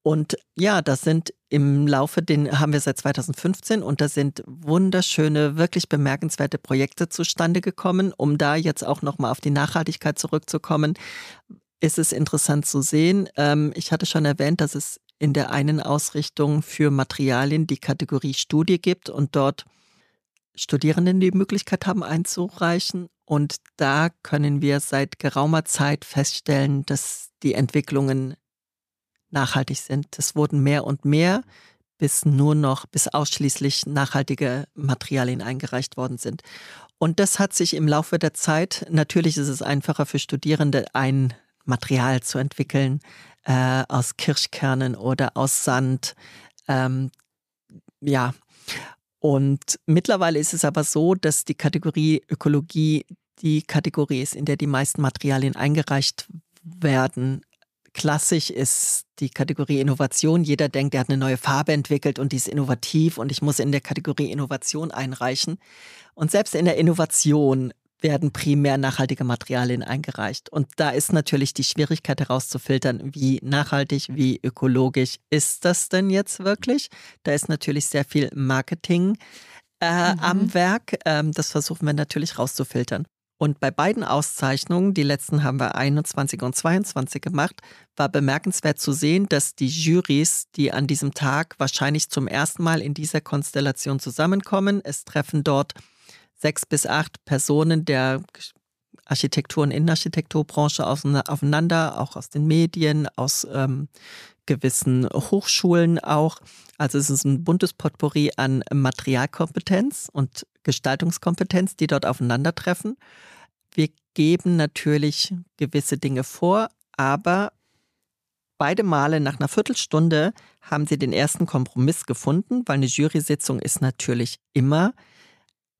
Und ja, das sind im Laufe, den haben wir seit 2015 und da sind wunderschöne, wirklich bemerkenswerte Projekte zustande gekommen. Um da jetzt auch nochmal auf die Nachhaltigkeit zurückzukommen, ist es interessant zu sehen. Ähm, ich hatte schon erwähnt, dass es in der einen Ausrichtung für Materialien die Kategorie Studie gibt und dort Studierenden die Möglichkeit haben einzureichen. Und da können wir seit geraumer Zeit feststellen, dass die Entwicklungen nachhaltig sind. Es wurden mehr und mehr, bis nur noch, bis ausschließlich nachhaltige Materialien eingereicht worden sind. Und das hat sich im Laufe der Zeit, natürlich ist es einfacher für Studierende, ein Material zu entwickeln äh, aus Kirschkernen oder aus Sand. Ähm, ja, und mittlerweile ist es aber so, dass die Kategorie Ökologie die Kategorie ist, in der die meisten Materialien eingereicht werden. Klassisch ist die Kategorie Innovation. Jeder denkt, er hat eine neue Farbe entwickelt und die ist innovativ und ich muss in der Kategorie Innovation einreichen. Und selbst in der Innovation werden primär nachhaltige Materialien eingereicht. Und da ist natürlich die Schwierigkeit herauszufiltern, wie nachhaltig, wie ökologisch ist das denn jetzt wirklich? Da ist natürlich sehr viel Marketing äh, mhm. am Werk. Ähm, das versuchen wir natürlich rauszufiltern. Und bei beiden Auszeichnungen, die letzten haben wir 21 und 22 gemacht, war bemerkenswert zu sehen, dass die Jurys, die an diesem Tag wahrscheinlich zum ersten Mal in dieser Konstellation zusammenkommen, es treffen dort sechs bis acht Personen der Architektur- und Innenarchitekturbranche aufeinander, auch aus den Medien, aus ähm, gewissen Hochschulen auch. Also es ist ein buntes Potpourri an Materialkompetenz und Gestaltungskompetenz, die dort aufeinandertreffen. Wir geben natürlich gewisse Dinge vor, aber beide Male nach einer Viertelstunde haben sie den ersten Kompromiss gefunden, weil eine Jury-Sitzung ist natürlich immer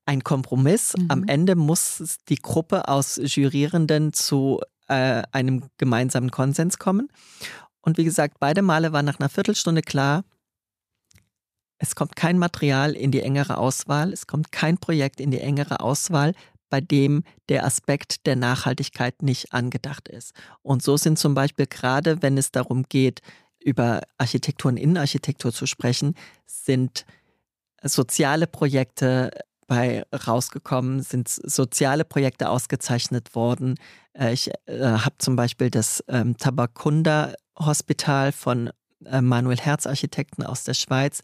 ein Kompromiss. Mhm. Am Ende muss die Gruppe aus Jurierenden zu äh, einem gemeinsamen Konsens kommen. Und wie gesagt, beide Male war nach einer Viertelstunde klar, es kommt kein Material in die engere Auswahl, es kommt kein Projekt in die engere Auswahl, bei dem der Aspekt der Nachhaltigkeit nicht angedacht ist. Und so sind zum Beispiel gerade, wenn es darum geht, über Architektur und Innenarchitektur zu sprechen, sind soziale Projekte bei rausgekommen, sind soziale Projekte ausgezeichnet worden. Äh, ich äh, habe zum Beispiel das ähm, Tabakunda Hospital von äh, Manuel Herz Architekten aus der Schweiz.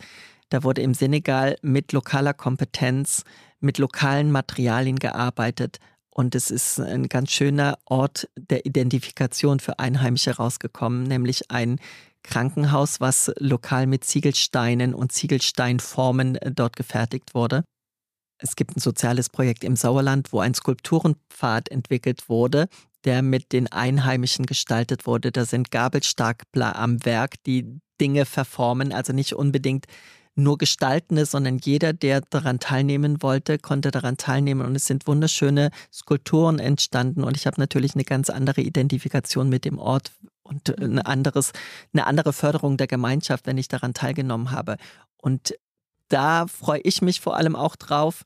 Da wurde im Senegal mit lokaler Kompetenz, mit lokalen Materialien gearbeitet. Und es ist ein ganz schöner Ort der Identifikation für Einheimische rausgekommen, nämlich ein Krankenhaus, was lokal mit Ziegelsteinen und Ziegelsteinformen äh, dort gefertigt wurde. Es gibt ein soziales Projekt im Sauerland, wo ein Skulpturenpfad entwickelt wurde, der mit den Einheimischen gestaltet wurde. Da sind Gabelstapler am Werk, die Dinge verformen, also nicht unbedingt nur Gestaltende, sondern jeder, der daran teilnehmen wollte, konnte daran teilnehmen. Und es sind wunderschöne Skulpturen entstanden. Und ich habe natürlich eine ganz andere Identifikation mit dem Ort und ein anderes, eine andere Förderung der Gemeinschaft, wenn ich daran teilgenommen habe. Und da freue ich mich vor allem auch drauf,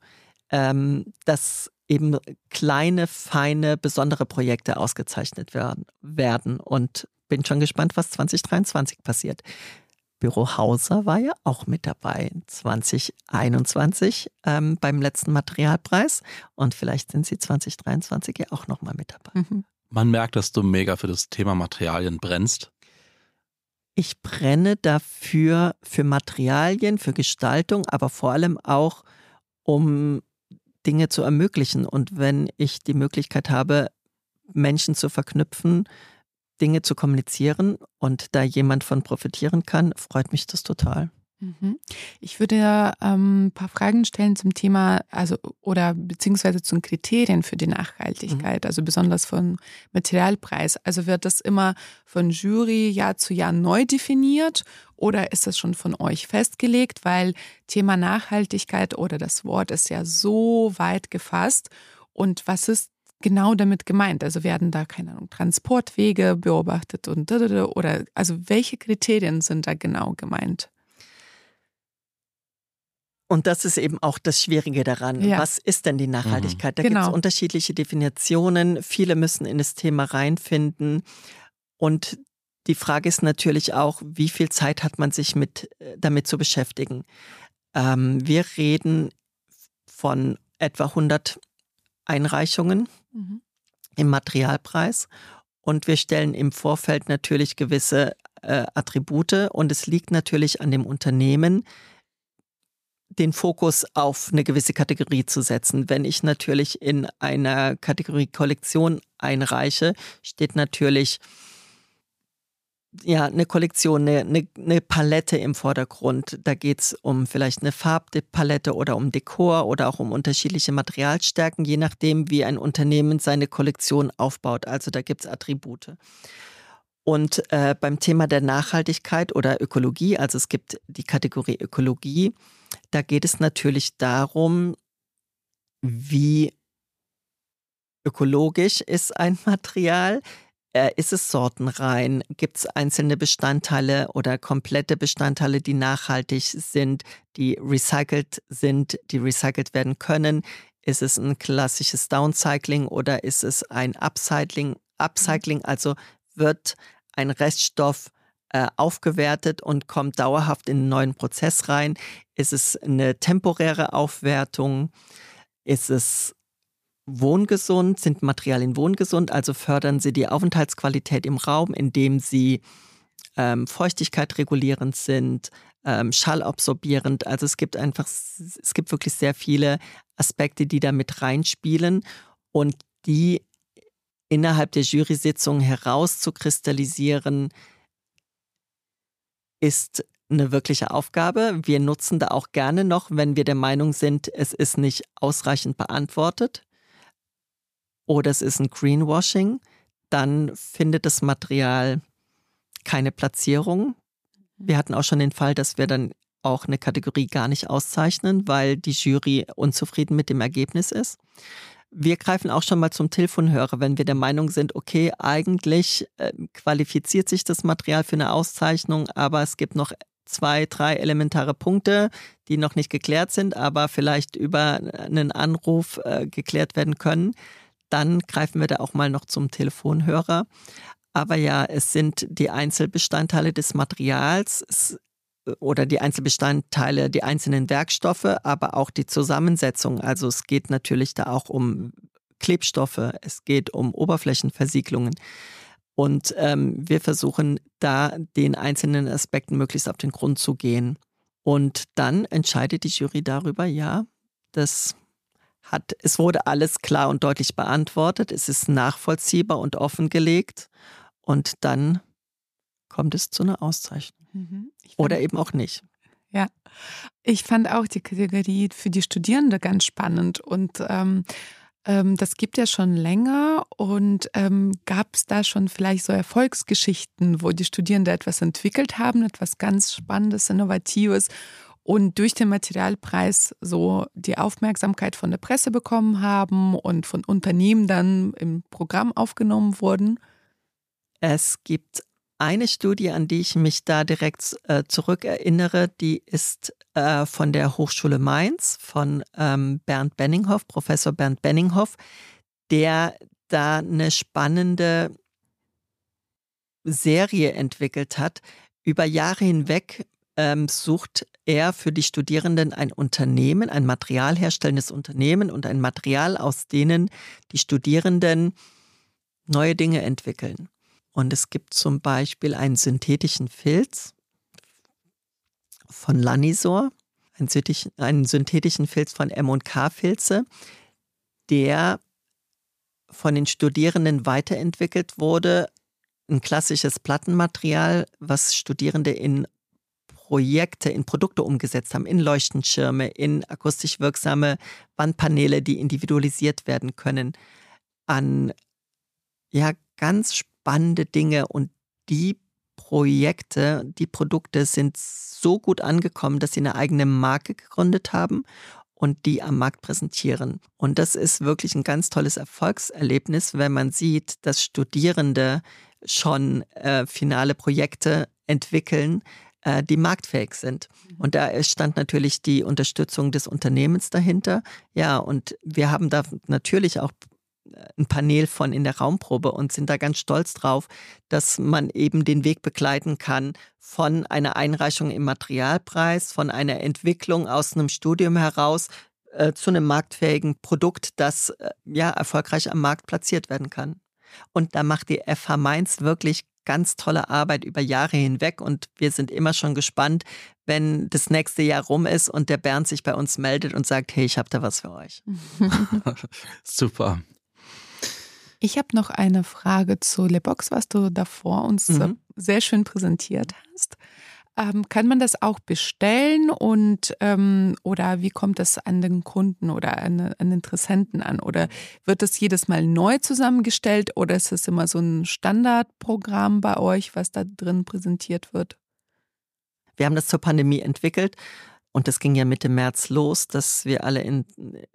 ähm, dass eben kleine, feine, besondere Projekte ausgezeichnet werden, werden. Und bin schon gespannt, was 2023 passiert. Büro Hauser war ja auch mit dabei 2021 ähm, beim letzten Materialpreis und vielleicht sind sie 2023 ja auch nochmal mit dabei. Mhm. Man merkt, dass du mega für das Thema Materialien brennst. Ich brenne dafür, für Materialien, für Gestaltung, aber vor allem auch, um Dinge zu ermöglichen. Und wenn ich die Möglichkeit habe, Menschen zu verknüpfen, Dinge zu kommunizieren und da jemand von profitieren kann, freut mich das total. Mhm. Ich würde ähm, ein paar Fragen stellen zum Thema, also oder beziehungsweise zu den Kriterien für die Nachhaltigkeit, mhm. also besonders von Materialpreis. Also wird das immer von Jury Jahr zu Jahr neu definiert oder ist das schon von euch festgelegt? Weil Thema Nachhaltigkeit oder das Wort ist ja so weit gefasst. Und was ist genau damit gemeint? Also werden da, keine Ahnung, Transportwege beobachtet und oder also welche Kriterien sind da genau gemeint? Und das ist eben auch das Schwierige daran. Ja. Was ist denn die Nachhaltigkeit? Mhm. Da genau. gibt es unterschiedliche Definitionen. Viele müssen in das Thema reinfinden. Und die Frage ist natürlich auch, wie viel Zeit hat man sich mit, äh, damit zu beschäftigen. Ähm, wir reden von etwa 100 Einreichungen mhm. im Materialpreis und wir stellen im Vorfeld natürlich gewisse äh, Attribute und es liegt natürlich an dem Unternehmen, den Fokus auf eine gewisse Kategorie zu setzen. Wenn ich natürlich in einer Kategorie Kollektion einreiche, steht natürlich ja, eine Kollektion, eine, eine, eine Palette im Vordergrund. Da geht es um vielleicht eine Farbpalette oder um Dekor oder auch um unterschiedliche Materialstärken, je nachdem, wie ein Unternehmen seine Kollektion aufbaut. Also da gibt es Attribute. Und äh, beim Thema der Nachhaltigkeit oder Ökologie, also es gibt die Kategorie Ökologie, da geht es natürlich darum, wie ökologisch ist ein Material, äh, ist es sortenrein? Gibt es einzelne Bestandteile oder komplette Bestandteile, die nachhaltig sind, die recycelt sind, die recycelt werden können? Ist es ein klassisches Downcycling oder ist es ein Upcycling? Upcycling, also wird ein Reststoff äh, aufgewertet und kommt dauerhaft in einen neuen Prozess rein? Ist es eine temporäre Aufwertung? Ist es wohngesund, sind Materialien wohngesund, also fördern sie die Aufenthaltsqualität im Raum, indem sie ähm, Feuchtigkeit regulierend sind, ähm, schallabsorbierend. Also es gibt einfach, es gibt wirklich sehr viele Aspekte, die da mit reinspielen und die innerhalb der Jury-Sitzung herauszukristallisieren, ist eine wirkliche Aufgabe. Wir nutzen da auch gerne noch, wenn wir der Meinung sind, es ist nicht ausreichend beantwortet oder es ist ein Greenwashing, dann findet das Material keine Platzierung. Wir hatten auch schon den Fall, dass wir dann auch eine Kategorie gar nicht auszeichnen, weil die Jury unzufrieden mit dem Ergebnis ist. Wir greifen auch schon mal zum Telefonhörer, wenn wir der Meinung sind, okay, eigentlich äh, qualifiziert sich das Material für eine Auszeichnung, aber es gibt noch zwei, drei elementare Punkte, die noch nicht geklärt sind, aber vielleicht über einen Anruf äh, geklärt werden können dann greifen wir da auch mal noch zum Telefonhörer. Aber ja, es sind die Einzelbestandteile des Materials oder die Einzelbestandteile, die einzelnen Werkstoffe, aber auch die Zusammensetzung. Also es geht natürlich da auch um Klebstoffe, es geht um Oberflächenversiegelungen. Und ähm, wir versuchen da den einzelnen Aspekten möglichst auf den Grund zu gehen. Und dann entscheidet die Jury darüber, ja, das hat, es wurde alles klar und deutlich beantwortet, es ist nachvollziehbar und offengelegt und dann kommt es zu einer Auszeichnung. Mhm. Oder eben auch nicht. Ja, ich fand auch die Kategorie für die Studierende ganz spannend und ähm, ähm, das gibt ja schon länger und ähm, gab es da schon vielleicht so Erfolgsgeschichten, wo die Studierenden etwas entwickelt haben, etwas ganz Spannendes, Innovatives und durch den Materialpreis so die Aufmerksamkeit von der Presse bekommen haben und von Unternehmen dann im Programm aufgenommen wurden? Es gibt eine Studie, an die ich mich da direkt äh, zurückerinnere, die ist äh, von der Hochschule Mainz, von ähm, Bernd Benninghoff, Professor Bernd Benninghoff, der da eine spannende Serie entwickelt hat, über Jahre hinweg ähm, sucht er für die Studierenden ein Unternehmen, ein materialherstellendes Unternehmen und ein Material, aus denen die Studierenden neue Dinge entwickeln. Und es gibt zum Beispiel einen synthetischen Filz von Lanisor, einen synthetischen Filz von M&K Filze, der von den Studierenden weiterentwickelt wurde. Ein klassisches Plattenmaterial, was Studierende in Projekte in Produkte umgesetzt haben, in Leuchtenschirme, in akustisch wirksame Wandpaneele, die individualisiert werden können, an ja ganz spannende Dinge und die Projekte, die Produkte sind so gut angekommen, dass sie eine eigene Marke gegründet haben und die am Markt präsentieren. Und das ist wirklich ein ganz tolles Erfolgserlebnis, wenn man sieht, dass Studierende schon äh, finale Projekte entwickeln, äh, die marktfähig sind. Mhm. Und da stand natürlich die Unterstützung des Unternehmens dahinter. Ja, und wir haben da natürlich auch ein Panel von in der Raumprobe und sind da ganz stolz drauf, dass man eben den Weg begleiten kann von einer Einreichung im Materialpreis, von einer Entwicklung aus einem Studium heraus äh, zu einem marktfähigen Produkt, das äh, ja erfolgreich am Markt platziert werden kann. Und da macht die FH Mainz wirklich ganz tolle Arbeit über Jahre hinweg und wir sind immer schon gespannt, wenn das nächste Jahr rum ist und der Bernd sich bei uns meldet und sagt, hey, ich habe da was für euch. Super. Ich habe noch eine Frage zu Lebox, was du davor uns mhm. sehr schön präsentiert hast. Ähm, kann man das auch bestellen und ähm, oder wie kommt das an den Kunden oder an, an Interessenten an? Oder wird das jedes Mal neu zusammengestellt oder ist es immer so ein Standardprogramm bei euch, was da drin präsentiert wird? Wir haben das zur Pandemie entwickelt und das ging ja Mitte März los, dass wir alle in,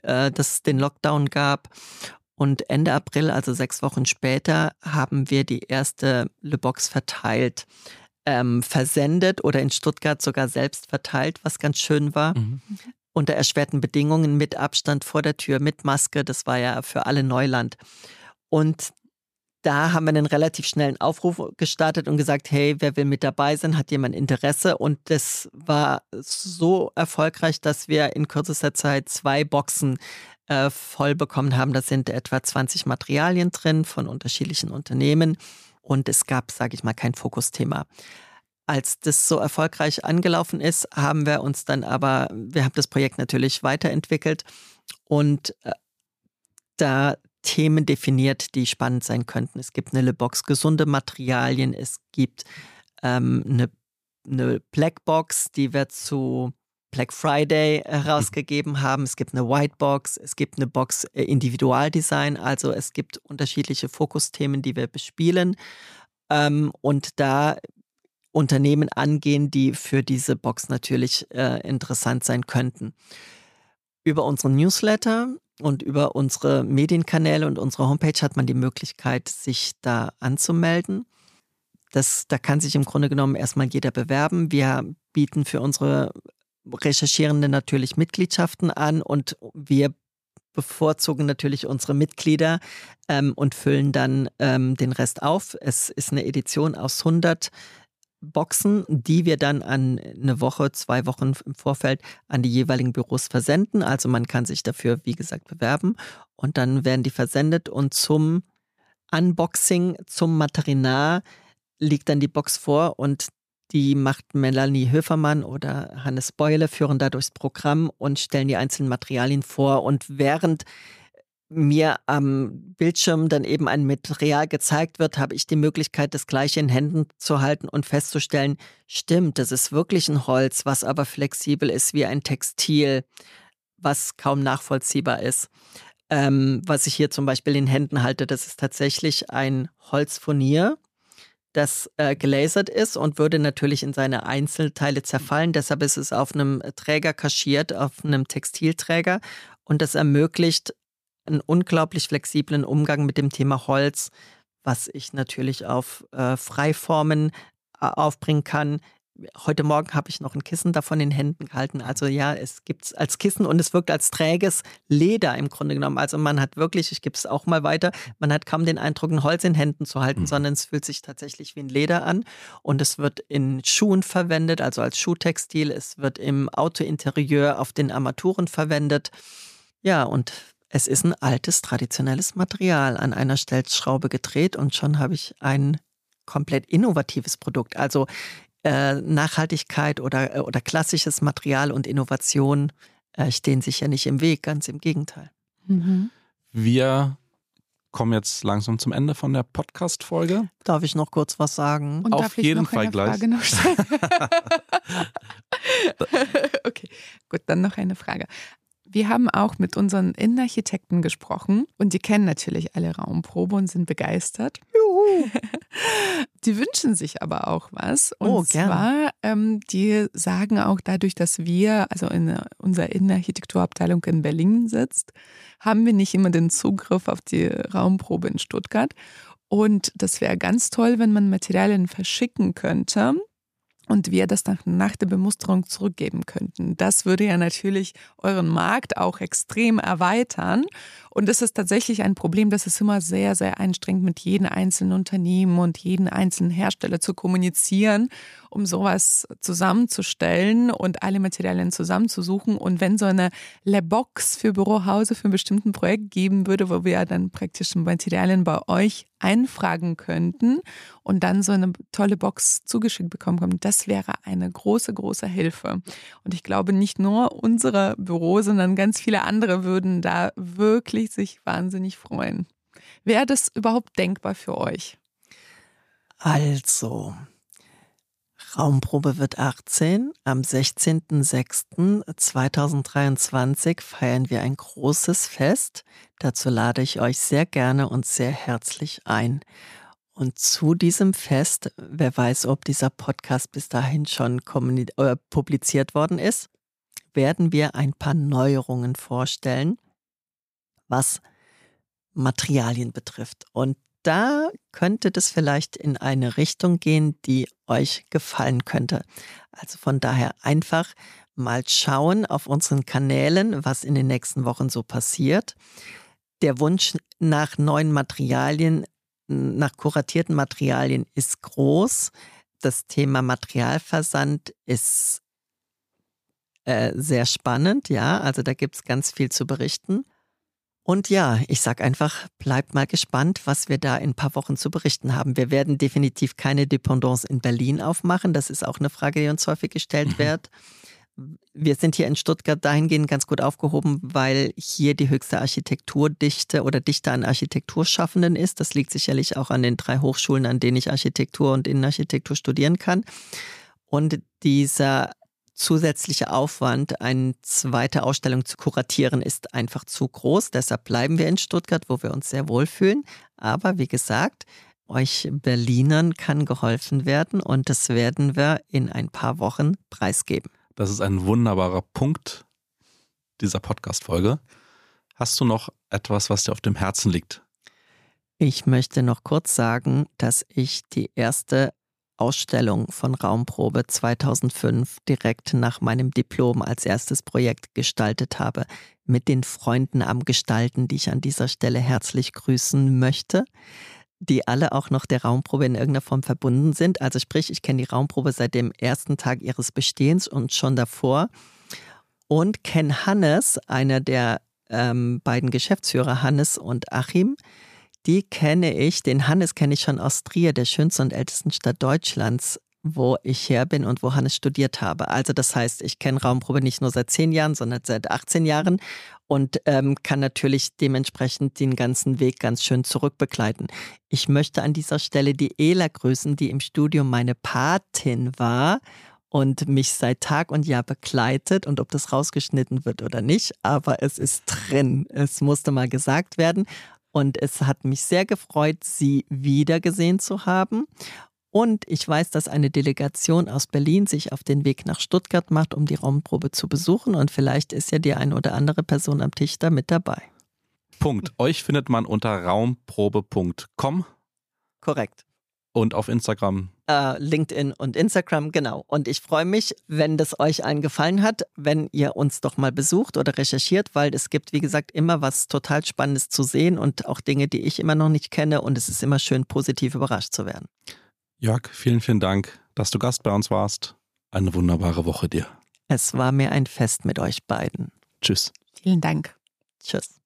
äh, dass es den Lockdown gab. Und Ende April, also sechs Wochen später, haben wir die erste Le Box verteilt ähm, versendet oder in Stuttgart sogar selbst verteilt, was ganz schön war. Mhm. Unter erschwerten Bedingungen mit Abstand vor der Tür, mit Maske. Das war ja für alle Neuland. Und da haben wir einen relativ schnellen Aufruf gestartet und gesagt, hey, wer will mit dabei sein, hat jemand Interesse? Und das war so erfolgreich, dass wir in kürzester Zeit zwei Boxen äh, voll bekommen haben. Da sind etwa 20 Materialien drin von unterschiedlichen Unternehmen und es gab, sage ich mal, kein Fokusthema. Als das so erfolgreich angelaufen ist, haben wir uns dann aber, wir haben das Projekt natürlich weiterentwickelt und äh, da Themen definiert, die spannend sein könnten. Es gibt eine Box gesunde Materialien, es gibt ähm, eine, eine Blackbox, die wir zu Black Friday herausgegeben haben. Es gibt eine White Box, es gibt eine Box äh, Individualdesign, also es gibt unterschiedliche Fokusthemen, die wir bespielen ähm, und da Unternehmen angehen, die für diese Box natürlich äh, interessant sein könnten. Über unseren Newsletter und über unsere Medienkanäle und unsere Homepage hat man die Möglichkeit, sich da anzumelden. Das, da kann sich im Grunde genommen erstmal jeder bewerben. Wir bieten für unsere Recherchierende natürlich Mitgliedschaften an und wir bevorzugen natürlich unsere Mitglieder ähm, und füllen dann ähm, den Rest auf. Es ist eine Edition aus 100 Boxen, die wir dann an eine Woche, zwei Wochen im Vorfeld an die jeweiligen Büros versenden. Also man kann sich dafür, wie gesagt, bewerben und dann werden die versendet und zum Unboxing, zum Material liegt dann die Box vor und die macht Melanie Höfermann oder Hannes Beule, führen da durchs Programm und stellen die einzelnen Materialien vor. Und während mir am Bildschirm dann eben ein Material gezeigt wird, habe ich die Möglichkeit, das gleiche in Händen zu halten und festzustellen, stimmt, das ist wirklich ein Holz, was aber flexibel ist wie ein Textil, was kaum nachvollziehbar ist. Ähm, was ich hier zum Beispiel in Händen halte, das ist tatsächlich ein Holzfurnier das äh, gelasert ist und würde natürlich in seine Einzelteile zerfallen. Deshalb ist es auf einem Träger kaschiert, auf einem Textilträger. Und das ermöglicht einen unglaublich flexiblen Umgang mit dem Thema Holz, was ich natürlich auf äh, Freiformen äh, aufbringen kann, Heute Morgen habe ich noch ein Kissen davon in den Händen gehalten. Also ja, es gibt es als Kissen und es wirkt als träges Leder im Grunde genommen. Also man hat wirklich, ich gebe es auch mal weiter, man hat kaum den Eindruck, ein Holz in Händen zu halten, mhm. sondern es fühlt sich tatsächlich wie ein Leder an. Und es wird in Schuhen verwendet, also als Schuhtextil. Es wird im Autointerieur auf den Armaturen verwendet. Ja, und es ist ein altes, traditionelles Material an einer Stellschraube gedreht und schon habe ich ein komplett innovatives Produkt. Also äh, Nachhaltigkeit oder, äh, oder klassisches Material und Innovation äh, stehen sich ja nicht im Weg, ganz im Gegenteil. Mhm. Wir kommen jetzt langsam zum Ende von der Podcast-Folge. Darf ich noch kurz was sagen? Und Auf jeden Fall gleich. okay, gut, dann noch eine Frage. Wir haben auch mit unseren Innenarchitekten gesprochen und die kennen natürlich alle Raumprobe und sind begeistert. Juhu. Die wünschen sich aber auch was. Und oh, zwar, ähm, die sagen auch dadurch, dass wir, also in unserer Innenarchitekturabteilung in Berlin sitzt, haben wir nicht immer den Zugriff auf die Raumprobe in Stuttgart. Und das wäre ganz toll, wenn man Materialien verschicken könnte und wir das dann nach der Bemusterung zurückgeben könnten. Das würde ja natürlich euren Markt auch extrem erweitern Und das ist tatsächlich ein Problem, das ist immer sehr, sehr anstrengend, mit jedem einzelnen Unternehmen und jedem einzelnen Hersteller zu kommunizieren, um sowas zusammenzustellen und alle Materialien zusammenzusuchen. Und wenn so eine Lebox für Bürohause für ein bestimmtes Projekt geben würde, wo wir dann praktisch Materialien bei euch einfragen könnten und dann so eine tolle Box zugeschickt bekommen können, das wäre eine große, große Hilfe. Und ich glaube, nicht nur unsere Büro, sondern ganz viele andere würden da wirklich sich wahnsinnig freuen. Wäre das überhaupt denkbar für euch? Also, Raumprobe wird 18. Am 16.06.2023 feiern wir ein großes Fest. Dazu lade ich euch sehr gerne und sehr herzlich ein. Und zu diesem Fest, wer weiß, ob dieser Podcast bis dahin schon äh, publiziert worden ist, werden wir ein paar Neuerungen vorstellen, was Materialien betrifft. Und da könnte das vielleicht in eine Richtung gehen, die euch gefallen könnte. Also von daher einfach mal schauen auf unseren Kanälen, was in den nächsten Wochen so passiert. Der Wunsch nach neuen Materialien, nach kuratierten Materialien ist groß. Das Thema Materialversand ist äh, sehr spannend, ja. Also da gibt es ganz viel zu berichten. Und ja, ich sag einfach, bleibt mal gespannt, was wir da in ein paar Wochen zu berichten haben. Wir werden definitiv keine Dependance in Berlin aufmachen. Das ist auch eine Frage, die uns häufig gestellt mhm. wird. Wir sind hier in Stuttgart dahingehend ganz gut aufgehoben, weil hier die höchste Architekturdichte oder Dichte an Architekturschaffenden ist. Das liegt sicherlich auch an den drei Hochschulen, an denen ich Architektur und Innenarchitektur studieren kann. Und dieser zusätzliche Aufwand, eine zweite Ausstellung zu kuratieren, ist einfach zu groß. Deshalb bleiben wir in Stuttgart, wo wir uns sehr wohlfühlen. Aber wie gesagt, euch Berlinern kann geholfen werden und das werden wir in ein paar Wochen preisgeben. Das ist ein wunderbarer Punkt dieser Podcast-Folge. Hast du noch etwas, was dir auf dem Herzen liegt? Ich möchte noch kurz sagen, dass ich die erste Ausstellung von Raumprobe 2005 direkt nach meinem Diplom als erstes Projekt gestaltet habe, mit den Freunden am Gestalten, die ich an dieser Stelle herzlich grüßen möchte, die alle auch noch der Raumprobe in irgendeiner Form verbunden sind. Also sprich, ich kenne die Raumprobe seit dem ersten Tag ihres Bestehens und schon davor und kenne Hannes, einer der ähm, beiden Geschäftsführer, Hannes und Achim, die kenne ich, den Hannes kenne ich schon aus Trier, der schönsten und ältesten Stadt Deutschlands, wo ich her bin und wo Hannes studiert habe. Also das heißt, ich kenne Raumprobe nicht nur seit zehn Jahren, sondern seit 18 Jahren und ähm, kann natürlich dementsprechend den ganzen Weg ganz schön zurückbegleiten. Ich möchte an dieser Stelle die Ela grüßen, die im Studium meine Patin war und mich seit Tag und Jahr begleitet und ob das rausgeschnitten wird oder nicht, aber es ist drin. Es musste mal gesagt werden und es hat mich sehr gefreut, Sie wiedergesehen zu haben. Und ich weiß, dass eine Delegation aus Berlin sich auf den Weg nach Stuttgart macht, um die Raumprobe zu besuchen. Und vielleicht ist ja die eine oder andere Person am Tisch da mit dabei. Punkt. Euch findet man unter raumprobe.com. Korrekt. Und auf Instagram äh, LinkedIn und Instagram, genau. Und ich freue mich, wenn das euch allen gefallen hat, wenn ihr uns doch mal besucht oder recherchiert, weil es gibt, wie gesagt, immer was total Spannendes zu sehen und auch Dinge, die ich immer noch nicht kenne. Und es ist immer schön, positiv überrascht zu werden. Jörg, vielen, vielen Dank, dass du Gast bei uns warst. Eine wunderbare Woche dir. Es war mir ein Fest mit euch beiden. Tschüss. Vielen Dank. Tschüss.